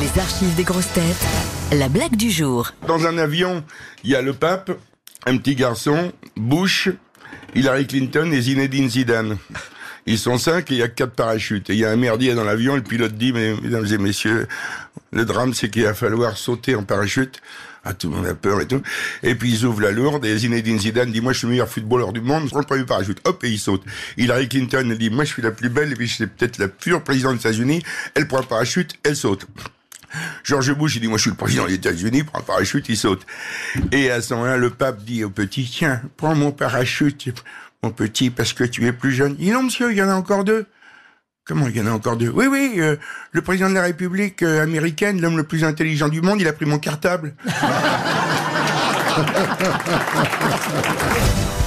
Les archives des grosses têtes. La blague du jour. Dans un avion, il y a le pape, un petit garçon, Bush, Hillary Clinton et Zinedine Zidane. Ils sont cinq et il y a quatre parachutes. Et il y a un merdier dans l'avion, le pilote dit, mais, mesdames et messieurs, le drame c'est qu'il va falloir sauter en parachute. Ah, tout le monde a peur et tout. Et puis ils ouvrent la lourde et Zinedine Zidane dit, moi je suis le meilleur footballeur du monde, je prends le premier parachute. Hop, et il saute. Hillary Clinton dit, moi je suis la plus belle et puis je suis peut-être la pure présidente des États-Unis. Elle prend un parachute, elle saute. George Bush, il dit, moi je suis le président des États-Unis, prend un parachute, il saute. Et à ce moment-là, le pape dit au petit, tiens, prends mon parachute, mon petit, parce que tu es plus jeune. Il dit, non monsieur, il y en a encore deux. Comment il y en a encore deux? Oui, oui, euh, le président de la République euh, américaine, l'homme le plus intelligent du monde, il a pris mon cartable.